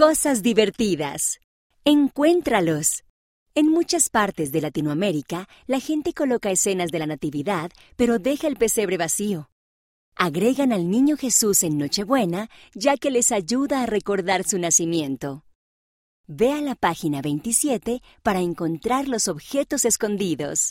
Cosas divertidas. Encuéntralos. En muchas partes de Latinoamérica, la gente coloca escenas de la Natividad, pero deja el pesebre vacío. Agregan al niño Jesús en Nochebuena, ya que les ayuda a recordar su nacimiento. Ve a la página 27 para encontrar los objetos escondidos.